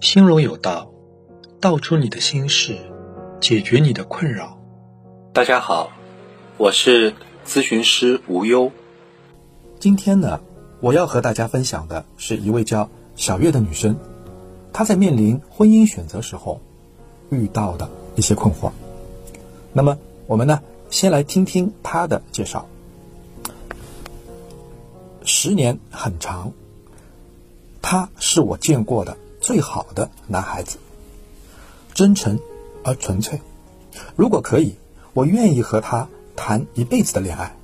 心中有道，道出你的心事，解决你的困扰。大家好，我是咨询师无忧。今天呢，我要和大家分享的是一位叫小月的女生，她在面临婚姻选择时候遇到的一些困惑。那么，我们呢，先来听听她的介绍。十年很长，他是我见过的最好的男孩子，真诚而纯粹。如果可以，我愿意和他谈一辈子的恋爱。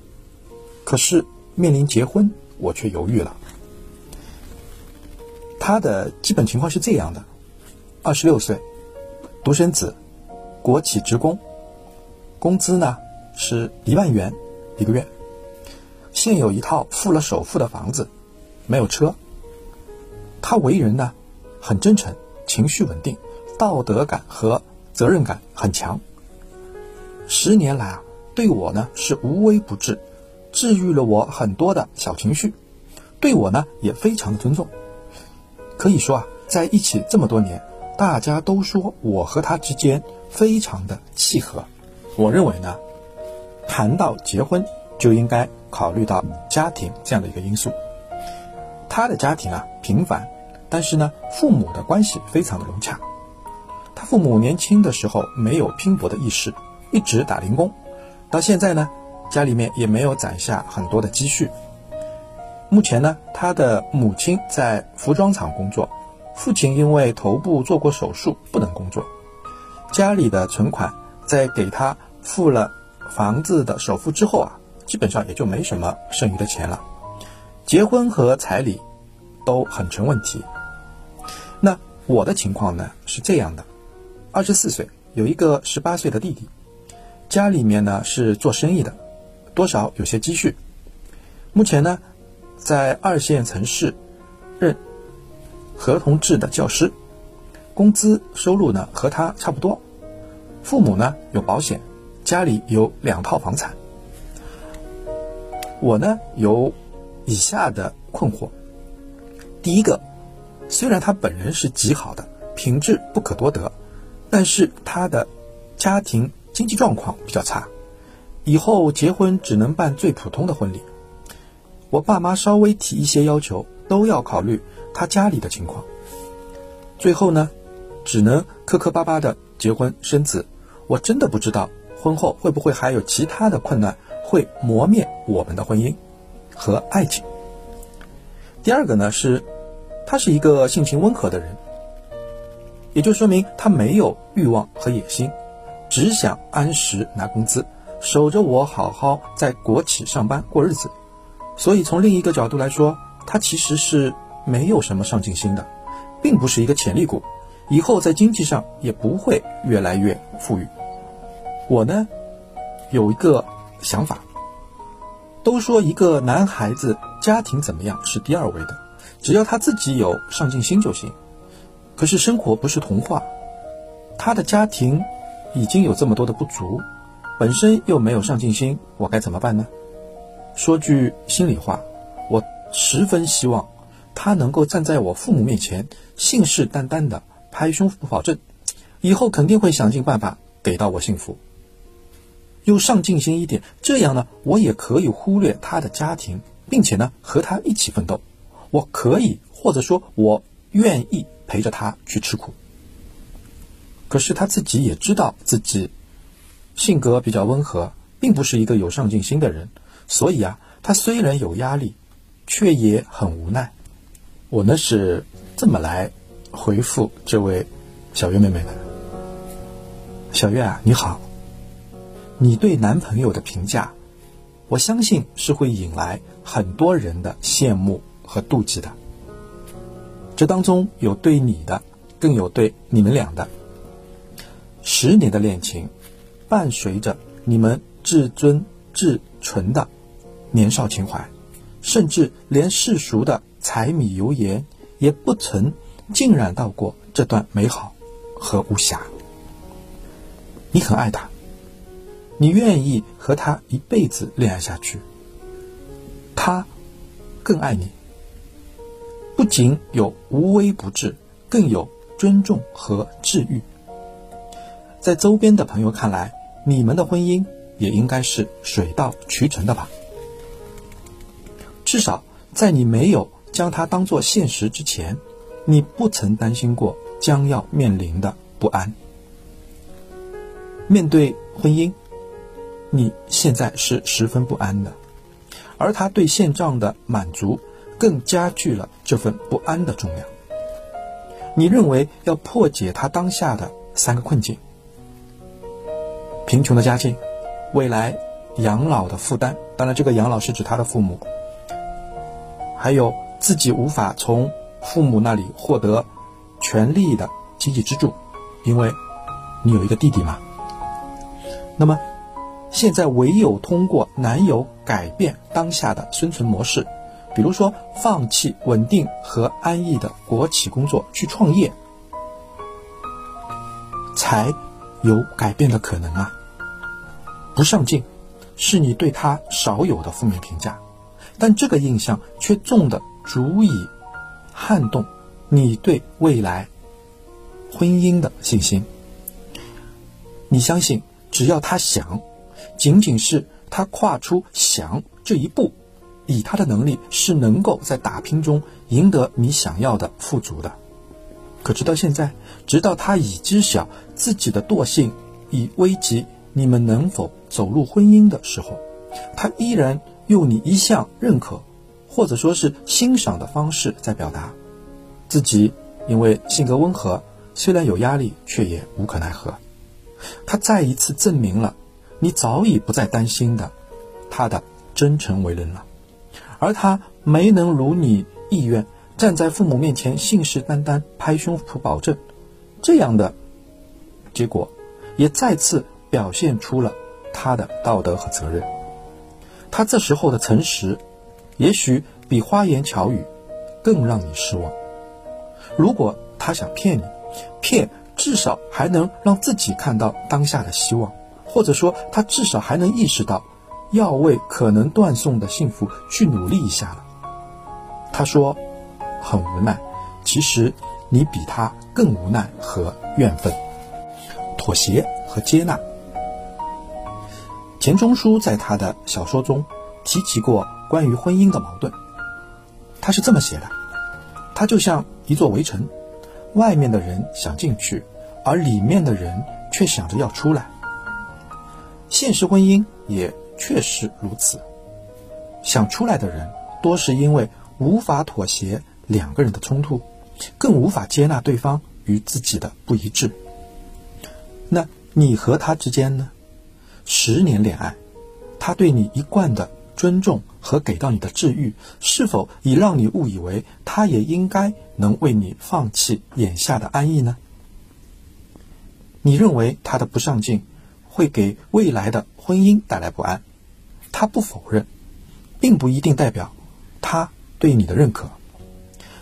可是面临结婚，我却犹豫了。他的基本情况是这样的：二十六岁，独生子，国企职工，工资呢是一万元一个月。现有一套付了首付的房子，没有车。他为人呢，很真诚，情绪稳定，道德感和责任感很强。十年来啊，对我呢是无微不至，治愈了我很多的小情绪，对我呢也非常的尊重。可以说啊，在一起这么多年，大家都说我和他之间非常的契合。我认为呢，谈到结婚。就应该考虑到家庭这样的一个因素。他的家庭啊平凡，但是呢父母的关系非常的融洽。他父母年轻的时候没有拼搏的意识，一直打零工，到现在呢家里面也没有攒下很多的积蓄。目前呢他的母亲在服装厂工作，父亲因为头部做过手术不能工作，家里的存款在给他付了房子的首付之后啊。基本上也就没什么剩余的钱了，结婚和彩礼都很成问题。那我的情况呢是这样的：二十四岁，有一个十八岁的弟弟，家里面呢是做生意的，多少有些积蓄。目前呢在二线城市任合同制的教师，工资收入呢和他差不多。父母呢有保险，家里有两套房产。我呢有以下的困惑：第一个，虽然他本人是极好的，品质不可多得，但是他的家庭经济状况比较差，以后结婚只能办最普通的婚礼。我爸妈稍微提一些要求，都要考虑他家里的情况。最后呢，只能磕磕巴巴的结婚生子。我真的不知道婚后会不会还有其他的困难。会磨灭我们的婚姻和爱情。第二个呢是，他是一个性情温和的人，也就说明他没有欲望和野心，只想按时拿工资，守着我好好在国企上班过日子。所以从另一个角度来说，他其实是没有什么上进心的，并不是一个潜力股，以后在经济上也不会越来越富裕。我呢有一个。想法都说一个男孩子家庭怎么样是第二位的，只要他自己有上进心就行。可是生活不是童话，他的家庭已经有这么多的不足，本身又没有上进心，我该怎么办呢？说句心里话，我十分希望他能够站在我父母面前，信誓旦旦的拍胸脯保证，以后肯定会想尽办法给到我幸福。又上进心一点，这样呢，我也可以忽略他的家庭，并且呢，和他一起奋斗。我可以，或者说，我愿意陪着他去吃苦。可是他自己也知道自己性格比较温和，并不是一个有上进心的人，所以啊，他虽然有压力，却也很无奈。我呢是这么来回复这位小月妹妹的：小月啊，你好。你对男朋友的评价，我相信是会引来很多人的羡慕和妒忌的。这当中有对你的，更有对你们俩的。十年的恋情，伴随着你们至尊至纯的年少情怀，甚至连世俗的柴米油盐也不曾浸染到过这段美好和无暇。你很爱他。你愿意和他一辈子恋爱下去，他更爱你。不仅有无微不至，更有尊重和治愈。在周边的朋友看来，你们的婚姻也应该是水到渠成的吧？至少在你没有将它当做现实之前，你不曾担心过将要面临的不安。面对婚姻，你现在是十分不安的，而他对现状的满足更加剧了这份不安的重量。你认为要破解他当下的三个困境：贫穷的家境，未来养老的负担，当然这个养老是指他的父母。还有自己无法从父母那里获得权力的经济支柱，因为你有一个弟弟嘛。那么，现在唯有通过男友改变当下的生存模式，比如说放弃稳定和安逸的国企工作去创业，才有改变的可能啊。不上进，是你对他少有的负面评价。但这个印象却重的足以撼动你对未来婚姻的信心。你相信，只要他想，仅仅是他跨出想这一步，以他的能力是能够在打拼中赢得你想要的富足的。可直到现在，直到他已知晓自己的惰性已危及你们能否走入婚姻的时候，他依然。用你一向认可，或者说是欣赏的方式在表达自己，因为性格温和，虽然有压力，却也无可奈何。他再一次证明了你早已不再担心的他的真诚为人了，而他没能如你意愿站在父母面前信誓旦旦拍胸脯保证，这样的结果，也再次表现出了他的道德和责任。他这时候的诚实，也许比花言巧语更让你失望。如果他想骗你，骗至少还能让自己看到当下的希望，或者说他至少还能意识到要为可能断送的幸福去努力一下了。他说很无奈，其实你比他更无奈和怨愤，妥协和接纳。钱钟书在他的小说中提及过关于婚姻的矛盾，他是这么写的：他就像一座围城，外面的人想进去，而里面的人却想着要出来。现实婚姻也确实如此，想出来的人多是因为无法妥协两个人的冲突，更无法接纳对方与自己的不一致。那你和他之间呢？十年恋爱，他对你一贯的尊重和给到你的治愈，是否已让你误以为他也应该能为你放弃眼下的安逸呢？你认为他的不上进会给未来的婚姻带来不安，他不否认，并不一定代表他对你的认可，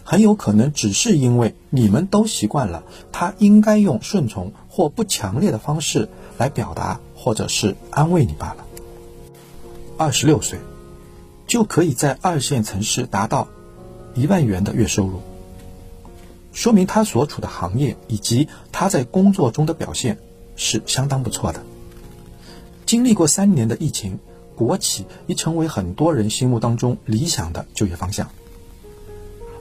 很有可能只是因为你们都习惯了他应该用顺从或不强烈的方式来表达。或者是安慰你罢了。二十六岁，就可以在二线城市达到一万元的月收入，说明他所处的行业以及他在工作中的表现是相当不错的。经历过三年的疫情，国企已成为很多人心目当中理想的就业方向。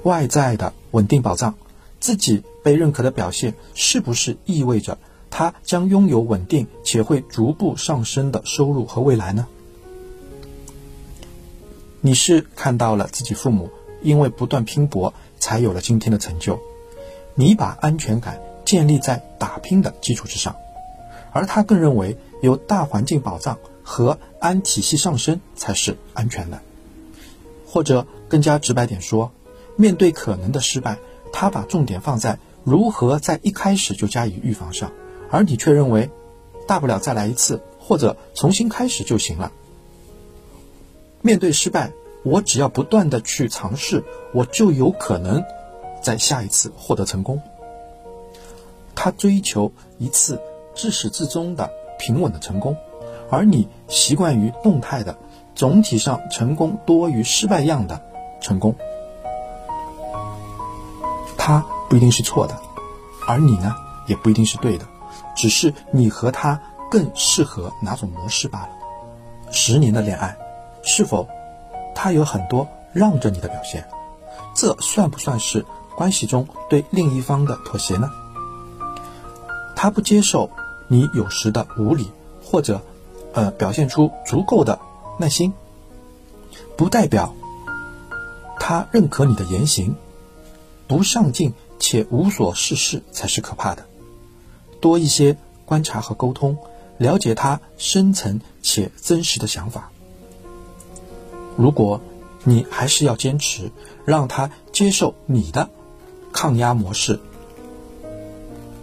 外在的稳定保障，自己被认可的表现，是不是意味着？他将拥有稳定且会逐步上升的收入和未来呢？你是看到了自己父母因为不断拼搏才有了今天的成就，你把安全感建立在打拼的基础之上，而他更认为有大环境保障和安体系上升才是安全的。或者更加直白点说，面对可能的失败，他把重点放在如何在一开始就加以预防上。而你却认为，大不了再来一次，或者重新开始就行了。面对失败，我只要不断的去尝试，我就有可能在下一次获得成功。他追求一次自始至终的平稳的成功，而你习惯于动态的，总体上成功多于失败样的成功。他。不一定是错的，而你呢，也不一定是对的，只是你和他更适合哪种模式罢了。十年的恋爱，是否他有很多让着你的表现？这算不算是关系中对另一方的妥协呢？他不接受你有时的无理，或者，呃，表现出足够的耐心，不代表他认可你的言行。不上进且无所事事才是可怕的。多一些观察和沟通，了解他深层且真实的想法。如果你还是要坚持，让他接受你的抗压模式，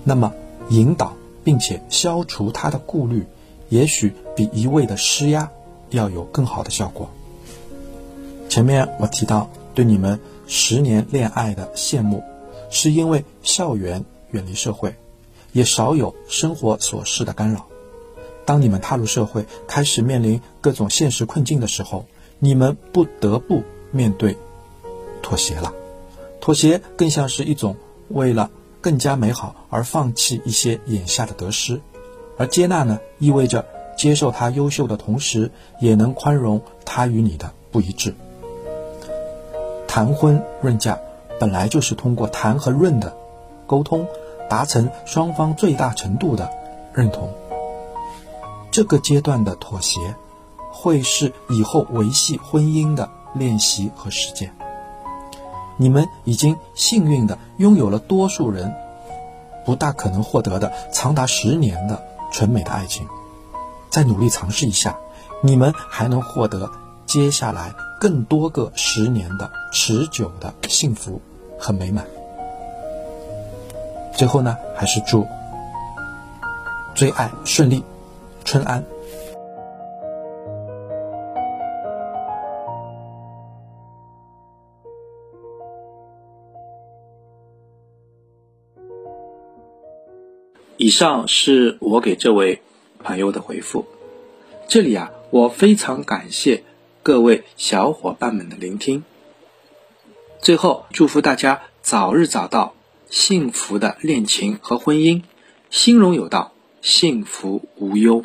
那么引导并且消除他的顾虑，也许比一味的施压要有更好的效果。前面我提到对你们十年恋爱的羡慕，是因为校园远离社会，也少有生活琐事的干扰。当你们踏入社会，开始面临各种现实困境的时候，你们不得不面对妥协了。妥协更像是一种为了更加美好而放弃一些眼下的得失，而接纳呢，意味着接受他优秀的同时，也能宽容他与你的不一致。谈婚论嫁本来就是通过谈和论的沟通，达成双方最大程度的认同。这个阶段的妥协。会是以后维系婚姻的练习和实践。你们已经幸运的拥有了多数人不大可能获得的长达十年的纯美的爱情，再努力尝试一下，你们还能获得接下来更多个十年的持久的幸福和美满。最后呢，还是祝追爱顺利，春安。以上是我给这位朋友的回复。这里啊，我非常感谢各位小伙伴们的聆听。最后，祝福大家早日找到幸福的恋情和婚姻，心荣有道，幸福无忧。